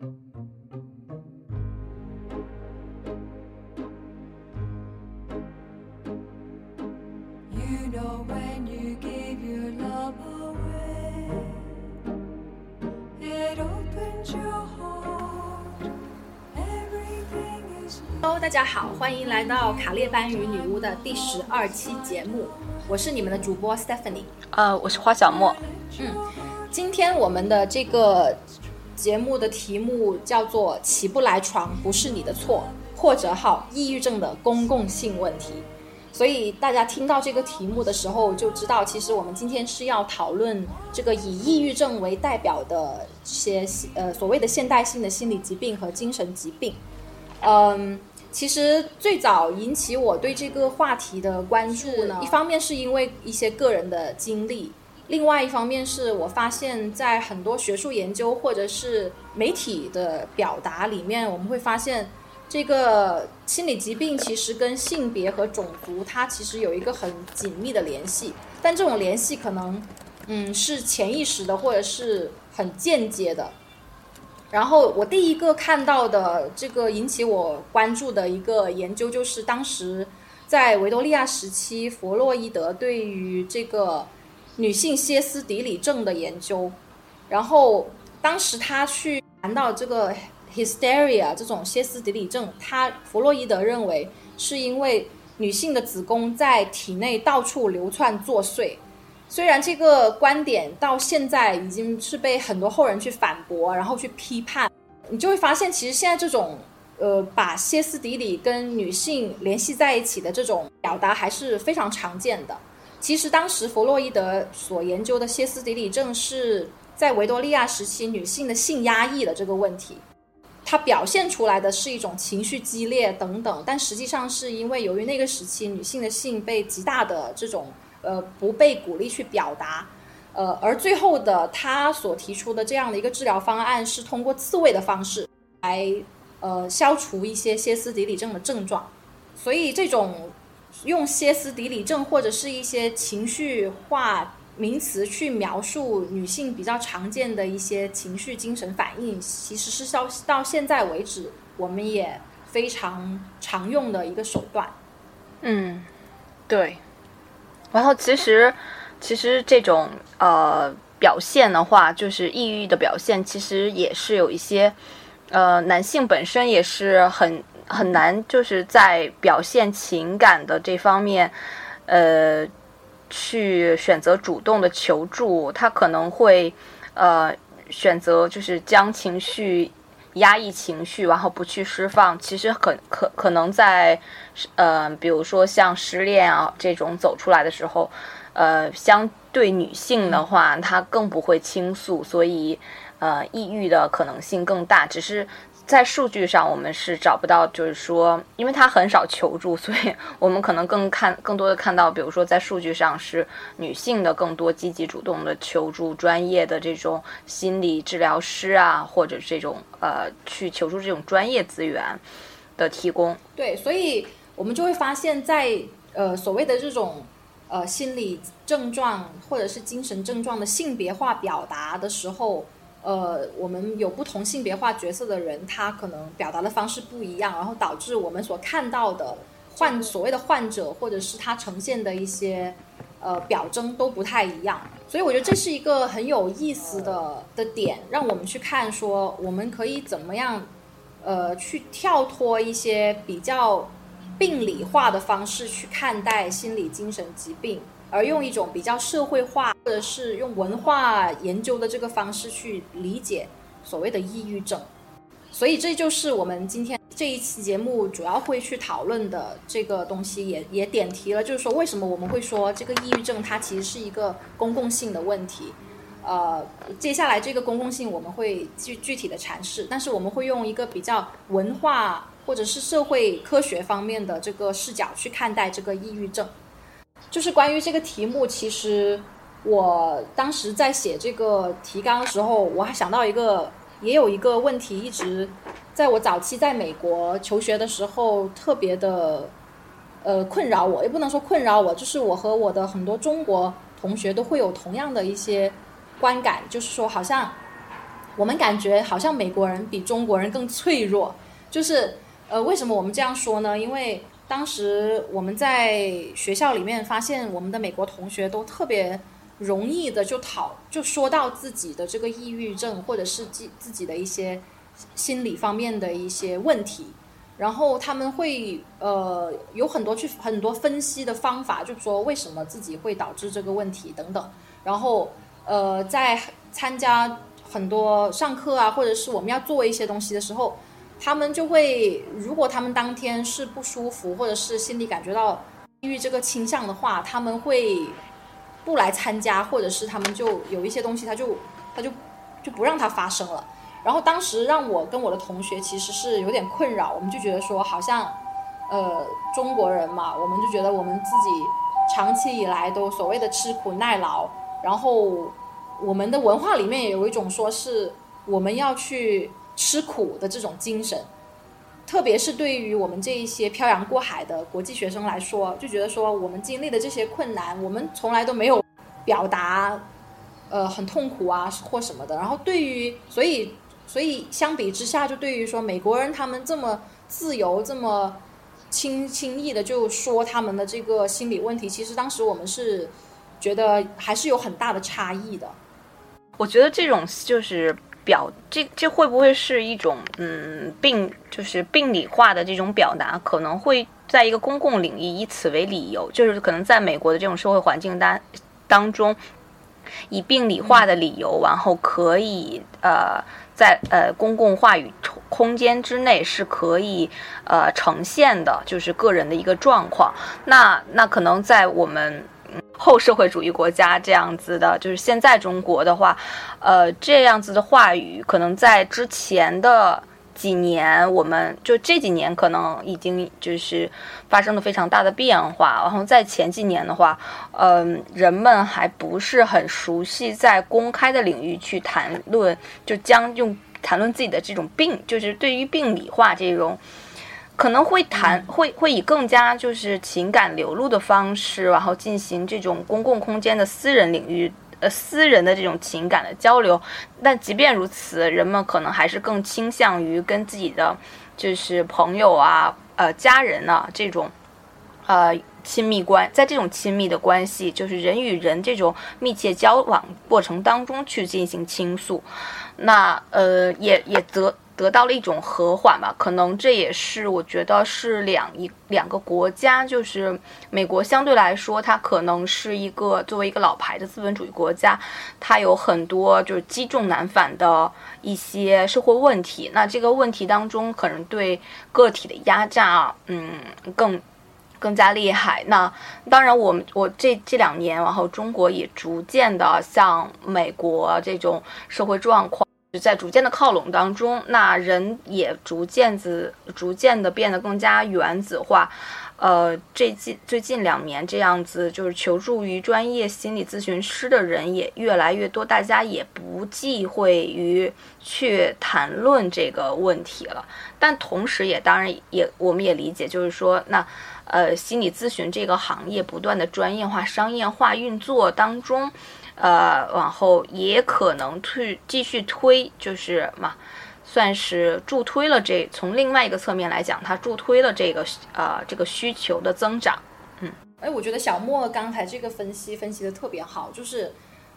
hello 大家好欢迎来到卡列班与女巫的第十二期节目。我是你们的主播 stephanie 呃我是花小莫。嗯今天我们的这个节目的题目叫做“起不来床不是你的错”，或者好抑郁症的公共性问题。所以大家听到这个题目的时候，就知道其实我们今天是要讨论这个以抑郁症为代表的这些呃所谓的现代性的心理疾病和精神疾病。嗯，其实最早引起我对这个话题的关注呢，一方面是因为一些个人的经历，另外一方面是我发现，在很多学术研究或者是媒体的表达里面，我们会发现，这个心理疾病其实跟性别和种族它其实有一个很紧密的联系，但这种联系可能，嗯，是潜意识的或者是很间接的。然后我第一个看到的这个引起我关注的一个研究，就是当时在维多利亚时期，弗洛伊德对于这个女性歇斯底里症的研究。然后当时他去谈到这个 hysteria 这种歇斯底里症，他弗洛伊德认为是因为女性的子宫在体内到处流窜作祟。虽然这个观点到现在已经是被很多后人去反驳，然后去批判，你就会发现，其实现在这种呃把歇斯底里跟女性联系在一起的这种表达还是非常常见的。其实当时弗洛伊德所研究的歇斯底里症是在维多利亚时期女性的性压抑的这个问题，它表现出来的是一种情绪激烈等等，但实际上是因为由于那个时期女性的性被极大的这种。呃，不被鼓励去表达，呃，而最后的他所提出的这样的一个治疗方案是通过自慰的方式来呃消除一些歇斯底里症的症状，所以这种用歇斯底里症或者是一些情绪化名词去描述女性比较常见的一些情绪精神反应，其实是到到现在为止我们也非常常用的一个手段。嗯，对。然后其实，其实这种呃表现的话，就是抑郁的表现，其实也是有一些，呃，男性本身也是很很难，就是在表现情感的这方面，呃，去选择主动的求助，他可能会呃选择就是将情绪。压抑情绪，然后不去释放，其实很可可能在，呃，比如说像失恋啊这种走出来的时候，呃，相对女性的话，她更不会倾诉，所以，呃，抑郁的可能性更大，只是。在数据上，我们是找不到，就是说，因为他很少求助，所以我们可能更看更多的看到，比如说在数据上是女性的更多积极主动的求助专业的这种心理治疗师啊，或者这种呃去求助这种专业资源的提供。对，所以我们就会发现，在呃所谓的这种呃心理症状或者是精神症状的性别化表达的时候。呃，我们有不同性别化角色的人，他可能表达的方式不一样，然后导致我们所看到的患所谓的患者，或者是他呈现的一些呃表征都不太一样。所以我觉得这是一个很有意思的的点，让我们去看说，我们可以怎么样呃去跳脱一些比较病理化的方式去看待心理精神疾病。而用一种比较社会化，或者是用文化研究的这个方式去理解所谓的抑郁症，所以这就是我们今天这一期节目主要会去讨论的这个东西，也也点题了，就是说为什么我们会说这个抑郁症它其实是一个公共性的问题。呃，接下来这个公共性我们会具具体的阐释，但是我们会用一个比较文化或者是社会科学方面的这个视角去看待这个抑郁症。就是关于这个题目，其实我当时在写这个提纲的时候，我还想到一个，也有一个问题，一直在我早期在美国求学的时候特别的呃困扰我，也不能说困扰我，就是我和我的很多中国同学都会有同样的一些观感，就是说好像我们感觉好像美国人比中国人更脆弱。就是呃，为什么我们这样说呢？因为当时我们在学校里面发现，我们的美国同学都特别容易的就讨就说到自己的这个抑郁症，或者是自自己的一些心理方面的一些问题，然后他们会呃有很多去很多分析的方法，就说为什么自己会导致这个问题等等，然后呃在参加很多上课啊，或者是我们要做一些东西的时候。他们就会，如果他们当天是不舒服，或者是心里感觉到抑郁这个倾向的话，他们会不来参加，或者是他们就有一些东西，他就他就就不让它发生了。然后当时让我跟我的同学其实是有点困扰，我们就觉得说，好像呃中国人嘛，我们就觉得我们自己长期以来都所谓的吃苦耐劳，然后我们的文化里面也有一种说是我们要去。吃苦的这种精神，特别是对于我们这一些漂洋过海的国际学生来说，就觉得说我们经历的这些困难，我们从来都没有表达，呃，很痛苦啊或什么的。然后对于，所以所以相比之下，就对于说美国人他们这么自由、这么轻轻易的就说他们的这个心理问题，其实当时我们是觉得还是有很大的差异的。我觉得这种就是。表这这会不会是一种嗯病，就是病理化的这种表达，可能会在一个公共领域以此为理由，就是可能在美国的这种社会环境当当中，以病理化的理由，然后可以呃在呃公共话语空间之内是可以呃呈现的，就是个人的一个状况。那那可能在我们。后社会主义国家这样子的，就是现在中国的话，呃，这样子的话语，可能在之前的几年，我们就这几年可能已经就是发生了非常大的变化。然后在前几年的话，嗯，人们还不是很熟悉在公开的领域去谈论，就将用谈论自己的这种病，就是对于病理化这种。可能会谈，会会以更加就是情感流露的方式，然后进行这种公共空间的私人领域，呃，私人的这种情感的交流。但即便如此，人们可能还是更倾向于跟自己的就是朋友啊，呃，家人啊这种，呃，亲密关，在这种亲密的关系，就是人与人这种密切交往过程当中去进行倾诉。那呃，也也则。得到了一种和缓吧，可能这也是我觉得是两一两个国家，就是美国相对来说，它可能是一个作为一个老牌的资本主义国家，它有很多就是积重难返的一些社会问题。那这个问题当中，可能对个体的压榨，嗯，更更加厉害。那当然，我们我这这两年，然后中国也逐渐的向美国这种社会状况。就在逐渐的靠拢当中，那人也逐渐子、逐渐的变得更加原子化。呃，这近最近两年这样子，就是求助于专业心理咨询师的人也越来越多，大家也不忌讳于去谈论这个问题了。但同时，也当然也我们也理解，就是说，那呃，心理咨询这个行业不断的专业化、商业化运作当中。呃，往后也可能推继续推，就是嘛，算是助推了这。从另外一个侧面来讲，它助推了这个呃这个需求的增长。嗯，哎，我觉得小莫刚才这个分析分析的特别好，就是，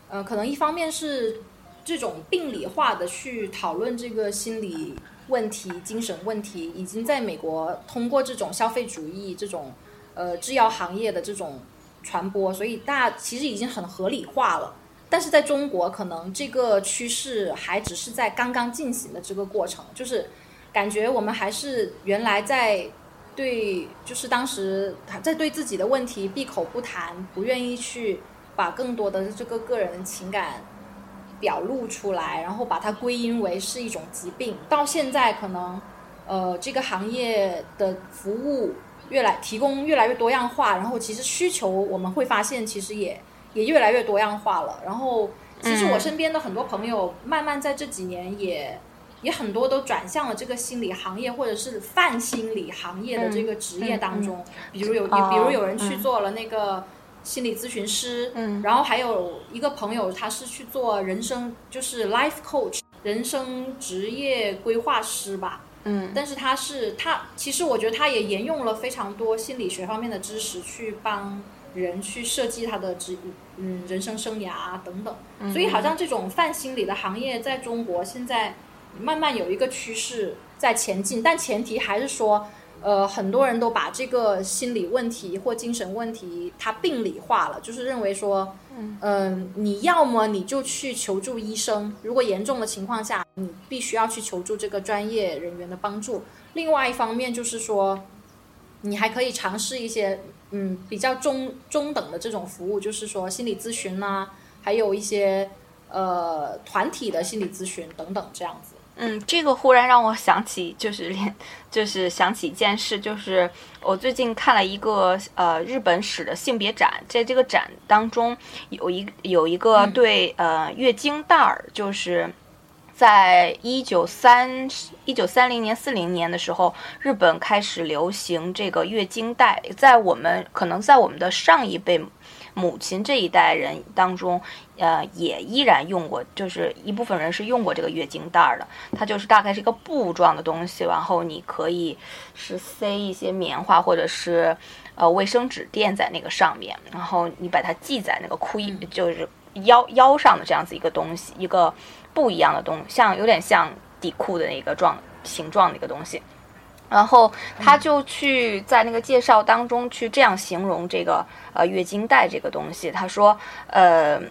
呃，可能一方面是这种病理化的去讨论这个心理问题、精神问题，已经在美国通过这种消费主义、这种呃制药行业的这种。传播，所以大其实已经很合理化了。但是在中国，可能这个趋势还只是在刚刚进行的这个过程，就是感觉我们还是原来在对，就是当时在对自己的问题闭口不谈，不愿意去把更多的这个个人情感表露出来，然后把它归因为是一种疾病。到现在，可能呃这个行业的服务。越来提供越来越多样化，然后其实需求我们会发现，其实也也越来越多样化了。然后其实我身边的很多朋友，慢慢在这几年也也很多都转向了这个心理行业，或者是泛心理行业的这个职业当中。比如有比如有人去做了那个心理咨询师，嗯然后还有一个朋友他是去做人生就是 life coach，人生职业规划师吧，嗯但是他是他，其实我觉得他也沿用了非常多心理学方面的知识去帮人去设计他的职嗯人生生涯啊等等，嗯所以好像这种泛心理的行业在中国现在慢慢有一个趋势在前进，但前提还是说。呃，很多人都把这个心理问题或精神问题，它病理化了，就是认为说，嗯、你要么你就去求助医生，如果严重的情况下，你必须要去求助这个专业人员的帮助。另外一方面就是说，你还可以尝试一些嗯比较中中等的这种服务，就是说心理咨询呐、还有一些呃团体的心理咨询等等这样子。嗯，这个忽然让我想起，就是连，就是想起一件事，就是我最近看了一个呃日本史的性别展，在这个展当中有一有一个嗯。对、呃月经带儿，就是在一九三一九三零年四零年的时候，日本开始流行这个月经带，在我们可能在我们的上一辈母亲这一代人当中，呃，也依然用过，就是一部分人是用过这个月经带儿的。它就是大概是一个布状的东西，然后你可以是塞一些棉花或者是呃卫生纸垫在那个上面，然后你把它系在那个裤衣，就是腰腰上的这样子一个东西，一个布一样的东西，像有点像底裤的那个状形状的一个东西。然后他就去在那个介绍当中去这样形容这个呃月经带这个东西，他说呃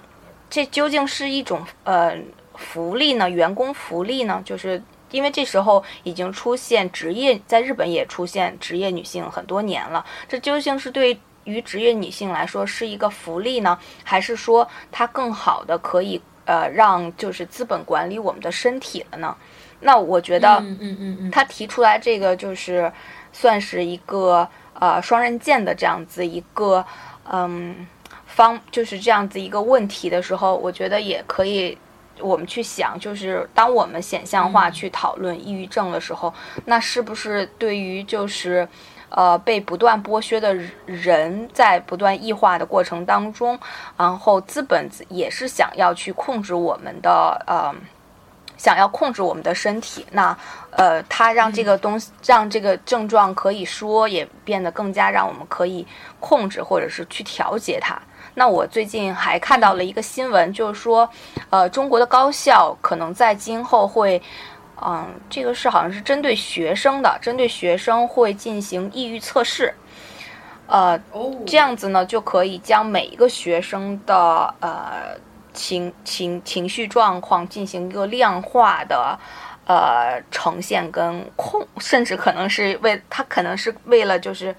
这究竟是一种呃福利呢？员工福利呢？就是因为这时候已经出现职业，在日本也出现职业女性很多年了，这究竟是对于职业女性来说是一个福利呢，还是说它更好的可以呃让就是资本管理我们的身体了呢？那我觉得，嗯嗯嗯嗯，他提出来这个就是算是一个呃双刃剑的这样子一个嗯方，就是这样子一个问题的时候，我觉得也可以我们去想，就是当我们显象化去讨论抑郁症的时候，那是不是对于就是。呃，被不断剥削的人在不断异化的过程当中，然后资本也是想要去控制我们的呃。想要控制我们的身体，那呃，它让这个东西，让这个症状可以说也变得更加让我们可以控制或者是去调节它。那我最近还看到了一个新闻，就是说，呃，中国的高校可能在今后会，嗯，这个是好像是针对学生的，针对学生会进行抑郁测试，呃，哦，这样子呢，就可以将每一个学生的呃情情情绪状况进行一个量化的呃呈现跟控，甚至可能是为他可能是为了就是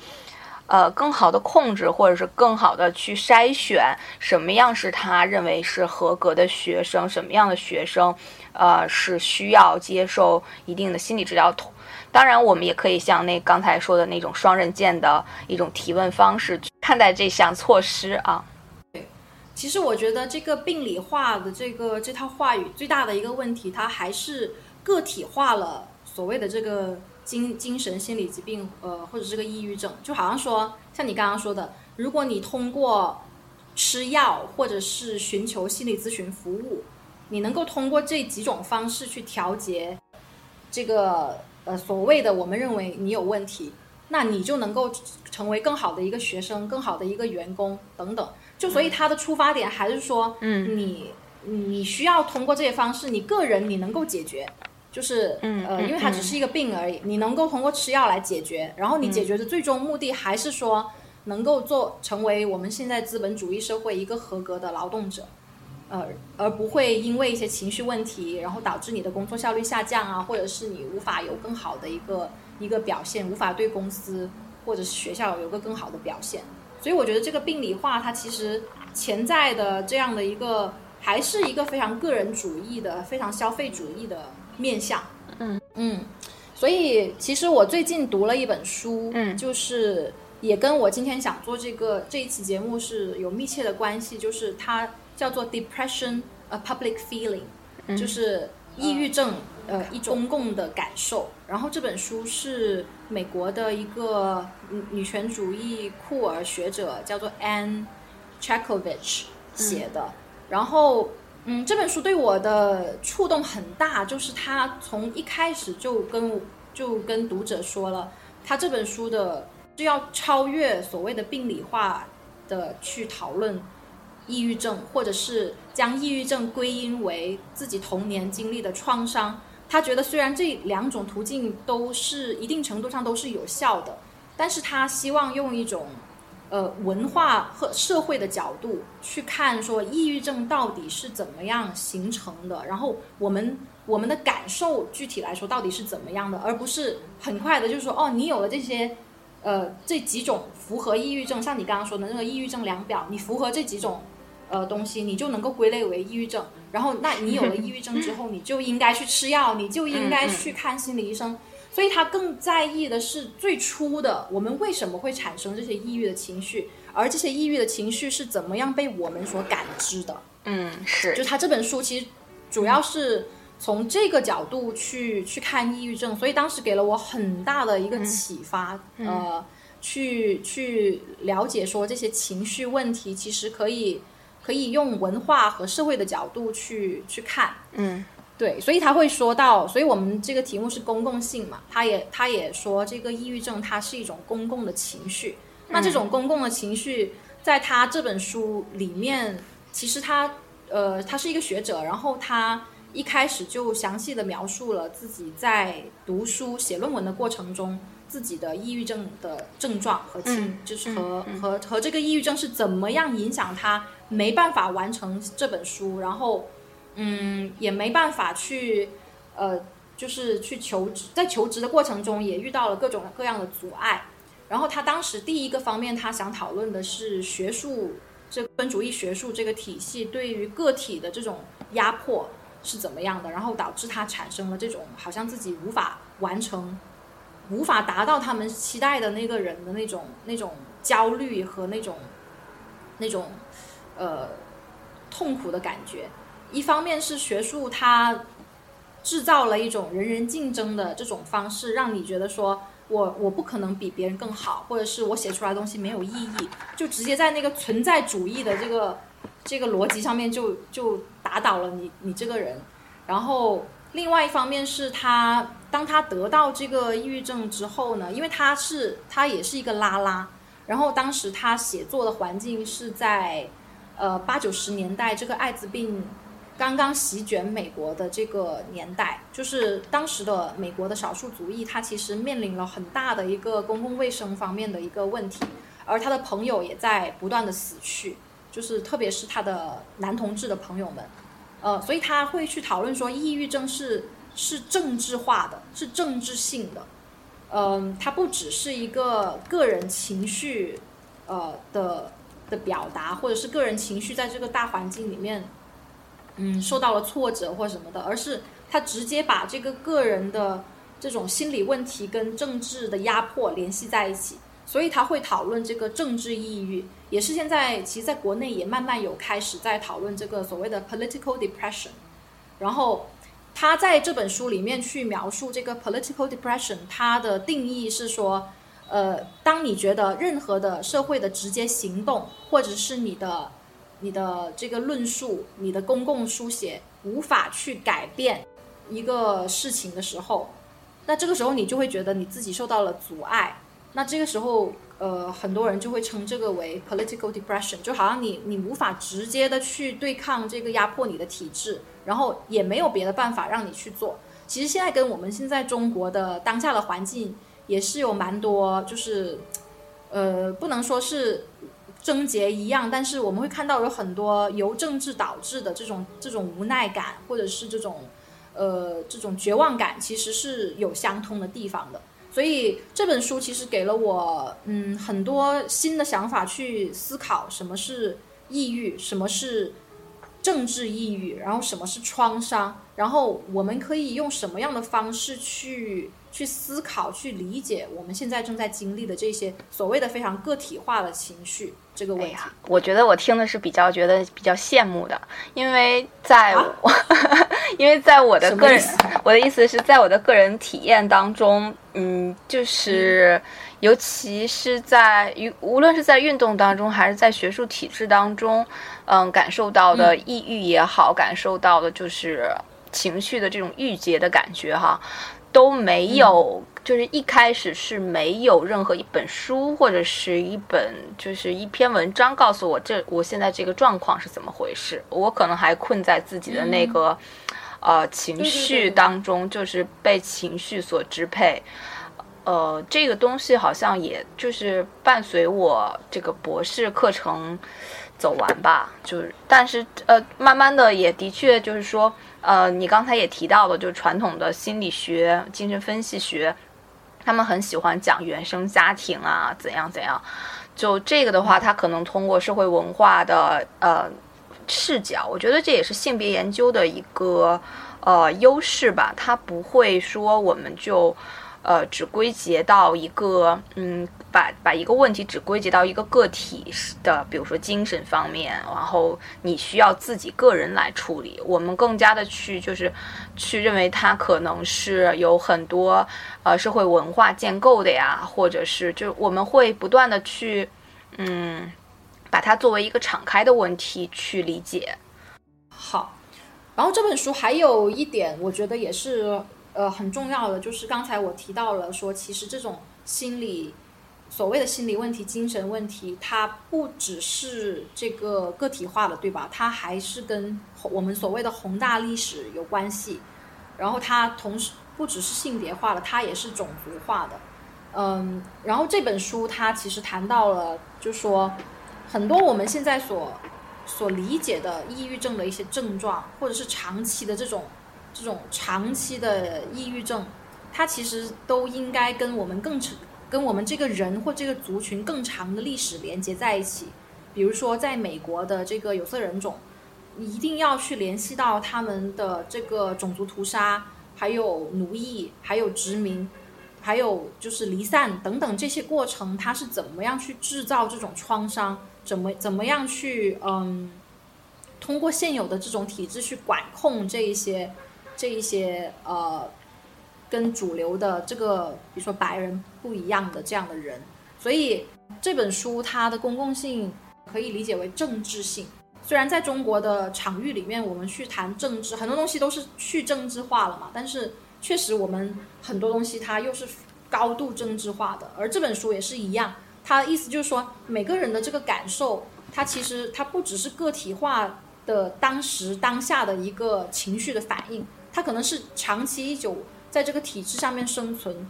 呃更好的控制，或者是更好的去筛选什么样是他认为是合格的学生，什么样的学生呃是需要接受一定的心理治疗。当然，我们也可以像那刚才说的那种双刃剑的一种提问方式看待这项措施啊。其实我觉得这个病理化的这个这套话语最大的一个问题，它还是个体化了所谓的这个精精神心理疾病，呃，或者是个抑郁症。就好像说，像你刚刚说的，如果你通过吃药或者是寻求心理咨询服务，你能够通过这几种方式去调节这个呃所谓的我们认为你有问题，那你就能够成为更好的一个学生、更好的一个员工等等。就所以他的出发点还是说，嗯你你需要通过这些方式，你个人你能够解决，就是呃，嗯呃因为它只是一个病而已，你能够通过吃药来解决，然后你解决的最终目的还是说能够做成为我们现在资本主义社会一个合格的劳动者。呃，而不会因为一些情绪问题，然后导致你的工作效率下降啊，或者是你无法有更好的一个一个表现，无法对公司或者是学校有个更好的表现。所以我觉得这个病理化，它其实潜在的这样的一个，还是一个非常个人主义的、非常消费主义的面向。嗯嗯，所以其实我最近读了一本书，嗯就是也跟我今天想做这个这一期节目是有密切的关系，就是它叫做 Depression: A Public Feeling，、就是抑郁症呃一种公共的感受。然后这本书是美国的一个女女权主义酷儿学者，叫做 Anne Chekhovich 写的。然后，嗯，这本书对我的触动很大，就是他从一开始就跟就跟读者说了，他这本书的是要超越所谓的病理化的去讨论抑郁症，或者是将抑郁症归因为自己童年经历的创伤。他觉得虽然这两种途径都是一定程度上都是有效的，但是他希望用一种。呃，文化和社会的角度去看，说抑郁症到底是怎么样形成的，然后我们我们的感受具体来说到底是怎么样的，而不是很快的，就是说，哦，你有了这些，呃，这几种符合抑郁症，像你刚刚说的那个抑郁症量表，你符合这几种，呃，东西，你就能够归类为抑郁症。然后，那你有了抑郁症之后，你就应该去吃药，你就应该去看心理医生。所以他更在意的是最初的我们为什么会产生这些抑郁的情绪，而这些抑郁的情绪是怎么样被我们所感知的？嗯，是。就他这本书其实主要是从这个角度去去看抑郁症，所以当时给了我很大的一个启发，呃，去去了解说这些情绪问题其实可以可以用文化和社会的角度去去看，嗯。对，所以他会说到，所以我们这个题目是公共性嘛，他也他也说这个抑郁症它是一种公共的情绪，那这种公共的情绪在他这本书里面，其实他呃他是一个学者，然后他一开始就详细的描述了自己在读书写论文的过程中自己的抑郁症的症状和情，就是和和和这个抑郁症是怎么样影响他没办法完成这本书，然后。嗯，也没办法去，呃，就是去求职，在求职的过程中也遇到了各种各样的阻碍。然后他当时第一个方面，他想讨论的是学术这分主义学术这个体系对于个体的这种压迫是怎么样的，然后导致他产生了这种好像自己无法完成、无法达到他们期待的那个人的那种那种焦虑和那种那种呃痛苦的感觉。一方面是学术，它制造了一种人人竞争的这种方式，让你觉得说我我不可能比别人更好，或者是我写出来的东西没有意义，就直接在那个存在主义的这个这个逻辑上面就就打倒了你你这个人。然后另外一方面是他当他得到这个抑郁症之后呢，因为他是他也是一个拉拉，然后当时他写作的环境是在呃八九十年代这个艾滋病。刚刚席卷美国的这个年代，就是当时的美国的少数族裔，他其实面临了很大的一个公共卫生方面的一个问题，而他的朋友也在不断的死去，就是特别是他的男同志的朋友们，呃，所以他会去讨论说，抑郁症是是政治化的，是政治性的，嗯，它不只是一个个人情绪，呃的的表达，或者是个人情绪在这个大环境里面。嗯，受到了挫折或什么的，而是他直接把这个个人的这种心理问题跟政治的压迫联系在一起，所以他会讨论这个政治抑郁，也是现在其实在国内也慢慢有开始在讨论这个所谓的 political depression。然后他在这本书里面去描述这个 political depression，它的定义是说，呃，当你觉得任何的社会的直接行动或者是你的。你的这个论述，你的公共书写无法去改变一个事情的时候，那这个时候你就会觉得你自己受到了阻碍。那这个时候，呃，很多人就会称这个为 political depression，就好像你你无法直接的去对抗这个压迫你的体制，然后也没有别的办法让你去做。其实现在跟我们现在中国的当下的环境也是有蛮多，就是，呃，不能说是。症结一样，但是我们会看到有很多由政治导致的这种这种无奈感，或者是这种，呃，这种绝望感，其实是有相通的地方的。所以这本书其实给了我，嗯，很多新的想法去思考什么是抑郁，什么是政治抑郁，然后什么是创伤，然后我们可以用什么样的方式去。去思考、去理解我们现在正在经历的这些所谓的非常个体化的情绪这个问题。我觉得我听的是比较觉得比较羡慕的，因为在我因为在我的个人我的意思是在我的个人体验当中，嗯，就是尤其是在于无论是在运动当中，还是在学术体制当中，嗯，感受到的抑郁也好，感受到的就是情绪的这种郁结的感觉哈，都没有，就是一开始是没有任何一本书或者是一本就是一篇文章告诉我这我现在这个状况是怎么回事，我可能还困在自己的那个。呃，情绪当中就是被情绪所支配，呃，这个东西好像也就是伴随我这个博士课程走完吧，就是，但是呃，慢慢的也的确就是说，呃，你刚才也提到了，就传统的心理学、精神分析学，他们很喜欢讲原生家庭啊，怎样怎样，就这个的话，他可能通过社会文化的呃。视角，我觉得这也是性别研究的一个呃优势吧。它不会说我们就呃只归结到一个嗯，把把一个问题只归结到一个个体的，比如说精神方面，然后你需要自己个人来处理。我们更加的去就是去认为它可能是有很多呃社会文化建构的呀，或者是就我们会不断的去嗯。把它作为一个敞开的问题去理解。好，然后这本书还有一点，我觉得也是呃很重要的，就是刚才我提到了说，其实这种心理所谓的心理问题、精神问题，它不只是这个个体化的，对吧？它还是跟我们所谓的宏大历史有关系。然后它同时不只是性别化的，它也是种族化的。嗯，然后这本书它其实谈到了，就说。很多我们现在所所理解的抑郁症的一些症状，或者是长期的这种这种长期的抑郁症，它其实都应该跟我们更长、跟我们这个人或这个族群更长的历史连接在一起。比如说，在美国的这个有色人种，一定要去联系到他们的这个种族屠杀，还有奴役，还有殖民。还有就是离散等等这些过程，它是怎么样去制造这种创伤？怎么怎么样去嗯，通过现有的这种体制去管控这一些这一些呃，跟主流的这个比如说白人不一样的这样的人？所以这本书它的公共性可以理解为政治性。虽然在中国的场域里面，我们去谈政治，很多东西都是去政治化了嘛，但是。确实，我们很多东西它又是高度政治化的，而这本书也是一样。他的意思就是说，每个人的这个感受，他其实他不只是个体化的当时当下的一个情绪的反应，他可能是长期已久在这个体制上面生存，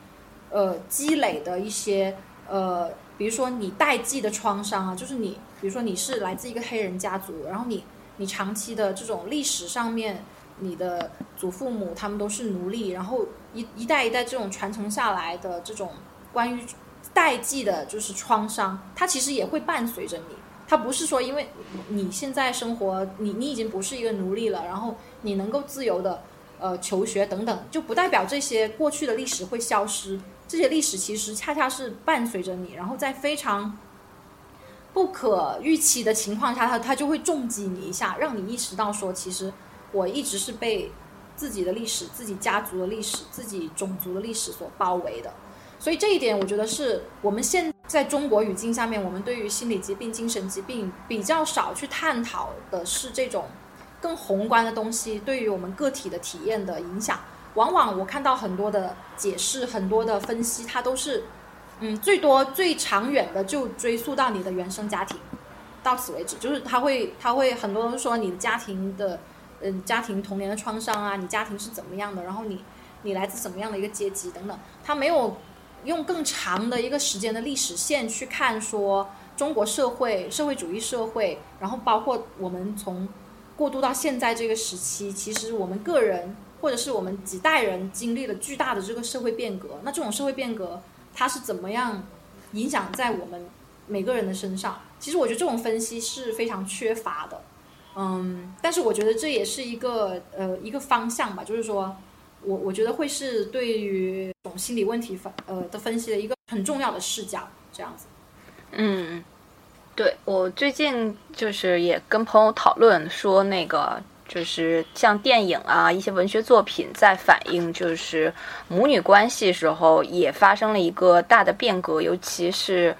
呃，积累的一些呃，比如说你代际的创伤啊，就是你，比如说你是来自一个黑人家族，然后你你长期的这种历史上面。你的祖父母他们都是奴隶，然后一一代一代这种传承下来的这种关于代际的，就是创伤，它其实也会伴随着你。它不是说因为你现在生活，你你已经不是一个奴隶了，然后你能够自由的呃求学等等，就不代表这些过去的历史会消失。这些历史其实恰恰是伴随着你，然后在非常不可预期的情况下，它它就会重击你一下，让你意识到说其实。我一直是被自己的历史、自己家族的历史、自己种族的历史所包围的，所以这一点我觉得是我们现在中国语境下面，我们对于心理疾病、精神疾病比较少去探讨的是这种更宏观的东西对于我们个体的体验的影响。往往我看到很多的解释、很多的分析，它都是嗯，最多最长远的就追溯到你的原生家庭，到此为止，就是他会他会很多人说你的家庭的。嗯，家庭童年的创伤啊，你家庭是怎么样的？然后你，你来自什么样的一个阶级等等，他没有用更长的一个时间的历史线去看说中国社会社会主义社会，然后包括我们从过渡到现在这个时期，其实我们个人或者是我们几代人经历了巨大的这个社会变革，那这种社会变革它是怎么样影响在我们每个人的身上？其实我觉得这种分析是非常缺乏的。嗯，但是我觉得这也是一个呃一个方向吧，就是说，我我觉得会是对于种心理问题分呃的分析的一个很重要的视角，这样子。嗯，对我最近就是也跟朋友讨论说，那个就是像电影啊，一些文学作品在反映，就是母女关系时候也发生了一个大的变革，尤其是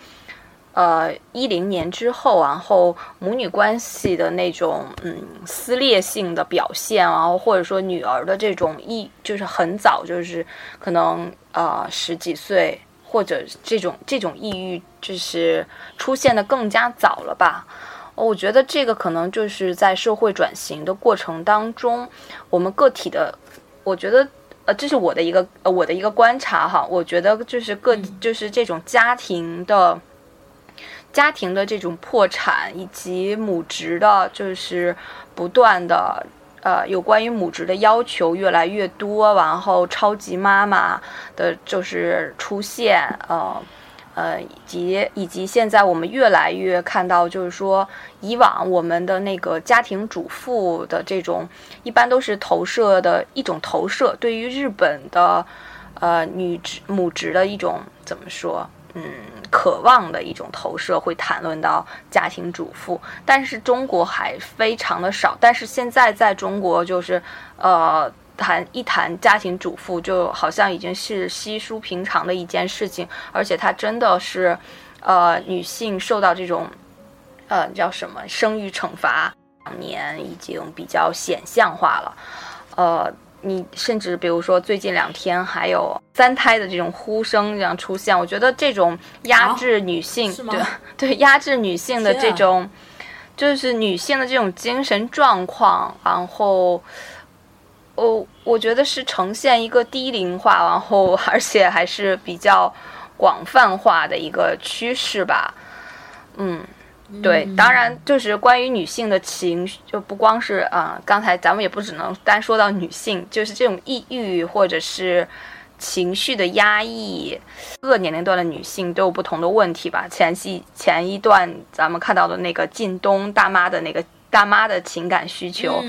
呃一零年之后，然后母女关系的那种嗯撕裂性的表现，然后或者说女儿的这种抑，就是很早就是可能呃十几岁或者这种这种抑郁，就是出现的更加早了吧。我觉得这个可能就是在社会转型的过程当中，我们个体的，我觉得，呃，这是我的一个呃我的一个观察哈。我觉得就是个就是这种家庭的，家庭的这种破产以及母职的，就是不断的呃有关于母职的要求越来越多，然后超级妈妈的就是出现，呃。呃，以及以及现在我们越来越看到，就是说，以往我们的那个家庭主妇的这种，一般都是投射的一种投射，对于日本的，呃，女职母职的一种怎么说？嗯，渴望的一种投射，会谈论到家庭主妇，但是中国还非常的少。但是现在在中国，就是呃。谈一谈家庭主妇，就好像已经是稀疏平常的一件事情，而且它真的是，呃，女性受到这种，呃，叫什么生育惩罚，两年已经比较显象化了。呃，你甚至比如说最近两天还有三胎的这种呼声这样出现，我觉得这种压制女性，对 对，压制女性的这种，就是女性的这种精神状况，然后。我我觉得是呈现一个低龄化，然后而且还是比较广泛化的一个趋势吧。嗯，对，当然就是关于女性的情绪，就不光是啊，刚才咱们也不只能单说到女性，就是这种抑郁或者是情绪的压抑，各个年龄段的女性都有不同的问题吧。前期前一段咱们看到的那个靳东大妈的那个。大妈的情感需求，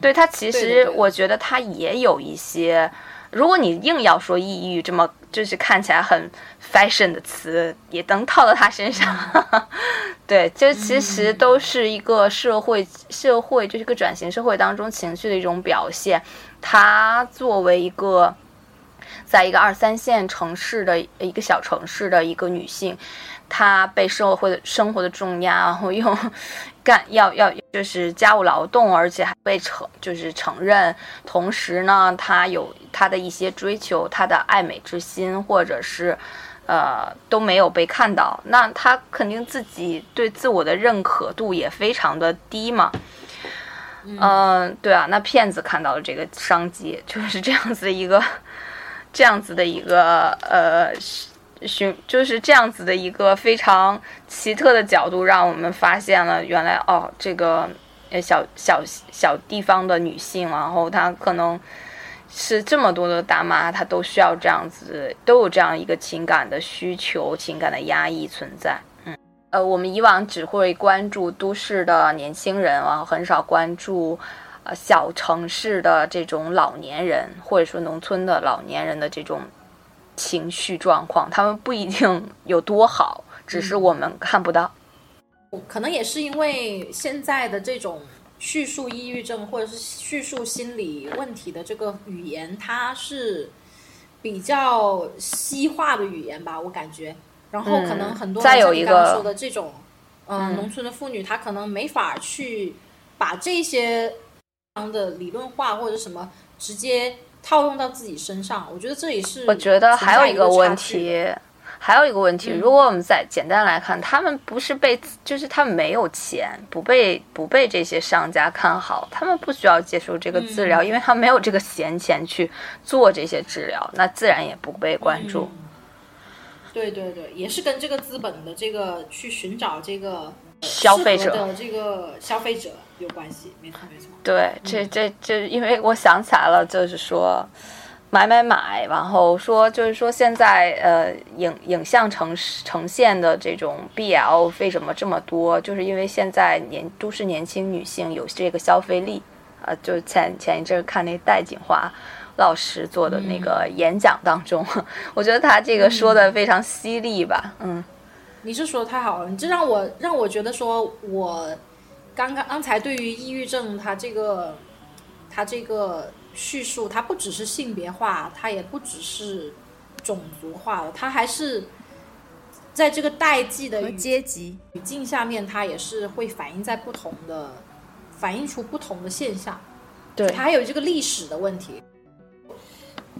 对她其实我觉得她也有一些。如果你硬要说抑郁这么就是看起来很 fashion 的词，也能套到她身上。对，就其实都是一个社会社会就是个转型社会当中情绪的一种表现。她作为一个在一个二三线城市的一个小城市的一个女性。她被社会的生活的重压，然后又 干要要就是家务劳动，而且还被承就是承认。同时呢，他有他的一些追求，他的爱美之心，或者是呃都没有被看到。那他肯定自己对自我的认可度也非常的低嘛。嗯，对啊，那骗子看到了这个商机，就是这样子一个这样子的一个呃。寻就是这样子的一个非常奇特的角度，让我们发现了原来哦，这个呃小小小地方的女性，然后她可能是这么多的大妈，她都需要这样子，都有这样一个情感的需求、情感的压抑存在。嗯，呃，我们以往只会关注都市的年轻人啊，很少关注呃小城市的这种老年人，或者说农村的老年人的这种。情绪状况，他们不一定有多好，只是我们看不到。可能也是因为现在的这种叙述抑郁症或者是叙述心理问题的这个语言，它是比较西化的语言吧，我感觉。然后可能很多再有一个说的这种，嗯，农村的妇女她可能没法去把这些的理论化或者什么直接。套用到自己身上，我觉得这也是。我觉得还有一个问题，还有一个问题，如果我们再简单来看，他们不是被，就是他们没有钱，不被不被这些商家看好，他们不需要接受这个治疗，因为他没有这个闲钱去做这些治疗，那自然也不被关注。对对对，也是跟这个资本的这个去寻找这个消费者的这个消费者。有关系，没错没错。对，这这这，因为我想起来了，就是说买买买，然后说就是说现在呃影影像呈呈现的这种 BL 为什么这么多？就是因为现在年都市年轻女性有这个消费力啊。就前前一阵看那戴锦华老师做的那个演讲当中，我觉得他这个说的非常犀利吧。嗯，你是说的太好了，你这让我让我觉得说我。刚刚刚才对于抑郁症，它这个它这个叙述，它不只是性别化，它也不只是种族化的，它还是在这个代际的阶级语境下面，它也是会反映在不同的，反映出不同的现象。对它还有这个历史的问题。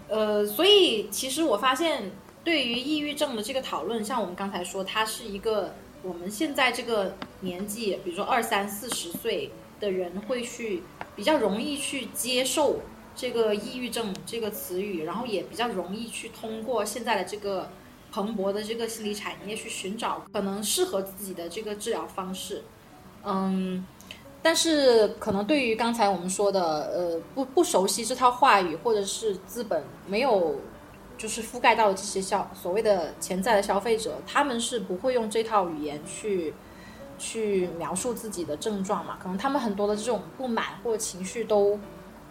呃，所以其实我发现，对于抑郁症的这个讨论，像我们刚才说，它是一个我们现在这个年纪，比如说二三四十岁的人会去比较容易去接受这个抑郁症这个词语，然后也比较容易去通过现在的这个蓬勃的这个心理产业去寻找可能适合自己的这个治疗方式。嗯，但是可能对于刚才我们说的，呃，不不熟悉这套话语，或者是资本没有就是覆盖到这些消所谓的潜在的消费者，他们是不会用这套语言去去描述自己的症状嘛？可能他们很多的这种不满或者情绪都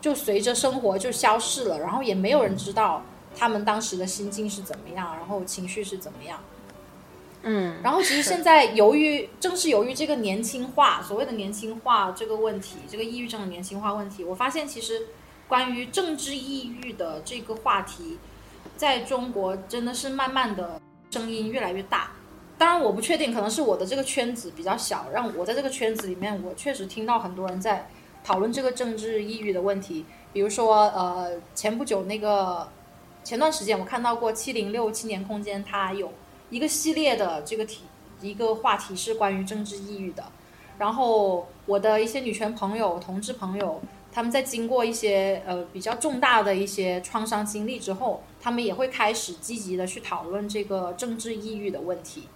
就随着生活就消逝了，然后也没有人知道他们当时的心境是怎么样，然后情绪是怎么样。嗯，然后其实现在由于正是由于这个年轻化，所谓的年轻化这个问题，这个抑郁症的年轻化问题，我发现其实关于政治抑郁的这个话题，在中国真的是慢慢的声音越来越大。当然我不确定，可能是我的这个圈子比较小，让我在这个圈子里面，我确实听到很多人在讨论这个政治抑郁的问题。比如说，呃，前不久那个前段时间我看到过七零六青年空间，它有一个系列的这个题一个话题是关于政治抑郁的。然后我的一些女权朋友、同志朋友，他们在经过一些呃比较重大的一些创伤经历之后，他们也会开始积极的去讨论这个政治抑郁的问题。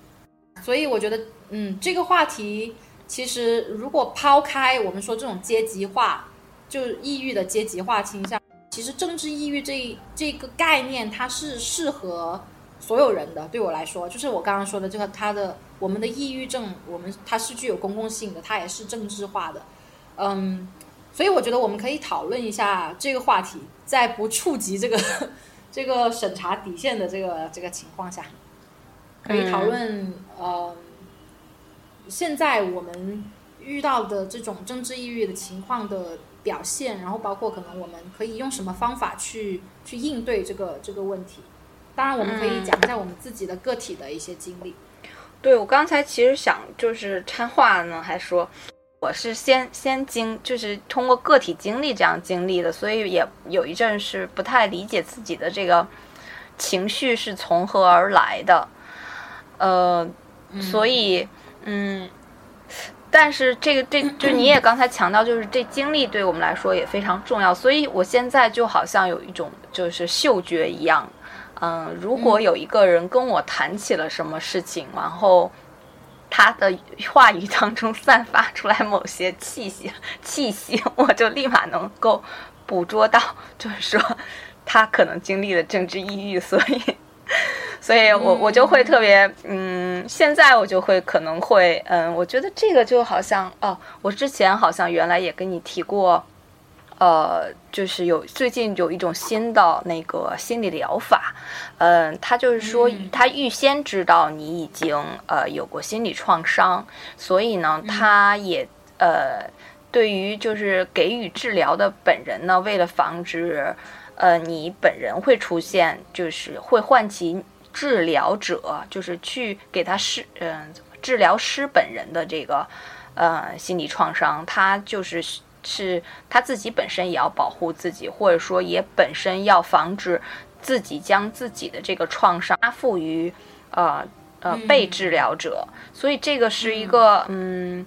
所以我觉得，嗯，这个话题其实如果抛开我们说这种阶级化，就抑郁的阶级化倾向，其实政治抑郁这一这个概念它是适合所有人的。对我来说，就是我刚刚说的这个，它的我们的抑郁症，我们它是具有公共性的，它也是政治化的，嗯，所以我觉得我们可以讨论一下这个话题，在不触及这个 这个审查底线的这个这个情况下，可以讨论、呃，现在我们遇到的这种政治抑郁的情况的表现，然后包括可能我们可以用什么方法去去应对这个这个问题。当然，我们可以讲一下我们自己的个体的一些经历。对我刚才其实想就是插话呢，还说我是先先经就是通过个体经历这样经历的，所以也有一阵是不太理解自己的这个情绪是从何而来的，呃，所以嗯。但是这个这就你也刚才强调，就是这经历对我们来说也非常重要，所以我现在就好像有一种就是嗅觉一样，嗯，如果有一个人跟我谈起了什么事情，然后他的话语当中散发出来某些气息，气息，我就立马能够捕捉到，就是说他可能经历了政治抑郁，所以。所以我我就会特别，嗯，现在我就会可能会，嗯，我觉得这个就好像，哦，我之前好像原来也跟你提过，呃，就是有最近有一种新的那个心理疗法，嗯，他就是说他预先知道你已经呃有过心理创伤，所以呢，他也呃对于就是给予治疗的本人呢，为了防止呃你本人会出现就是会唤起。治疗者就是去给他施，嗯，治疗师本人的这个，呃，心理创伤，他就是是他自己本身也要保护自己，或者说也本身要防止自己将自己的这个创伤赋予，呃呃被治疗者，所以这个是一个，嗯，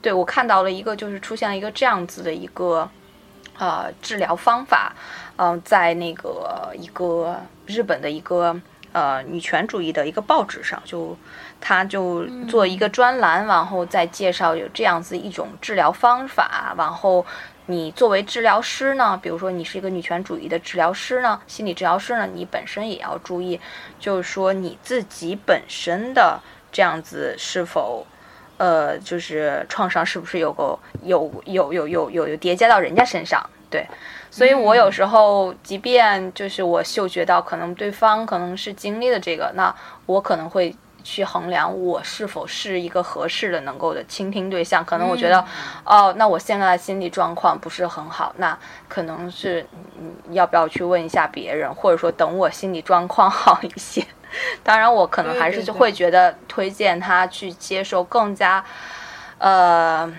对我看到了一个就是出现了一个这样子的一个，呃，治疗方法，嗯，在那个一个日本的一个。呃，女权主义的一个报纸上，就他就做一个专栏，然后再介绍有这样子一种治疗方法。然后你作为治疗师呢，比如说你是一个女权主义的治疗师呢，心理治疗师呢，你本身也要注意，就是说你自己本身的这样子是否，呃，就是创伤是不是有个有有有有有有叠加到人家身上，对。所以，我有时候，即便就是我嗅觉到可能对方可能是经历了这个，那我可能会去衡量我是否是一个合适的能够的倾听对象。可能我觉得，哦，那我现在的心理状况不是很好，那可能是要不要去问一下别人，或者说等我心理状况好一些。当然，我可能还是就会觉得推荐他去接受更加，呃，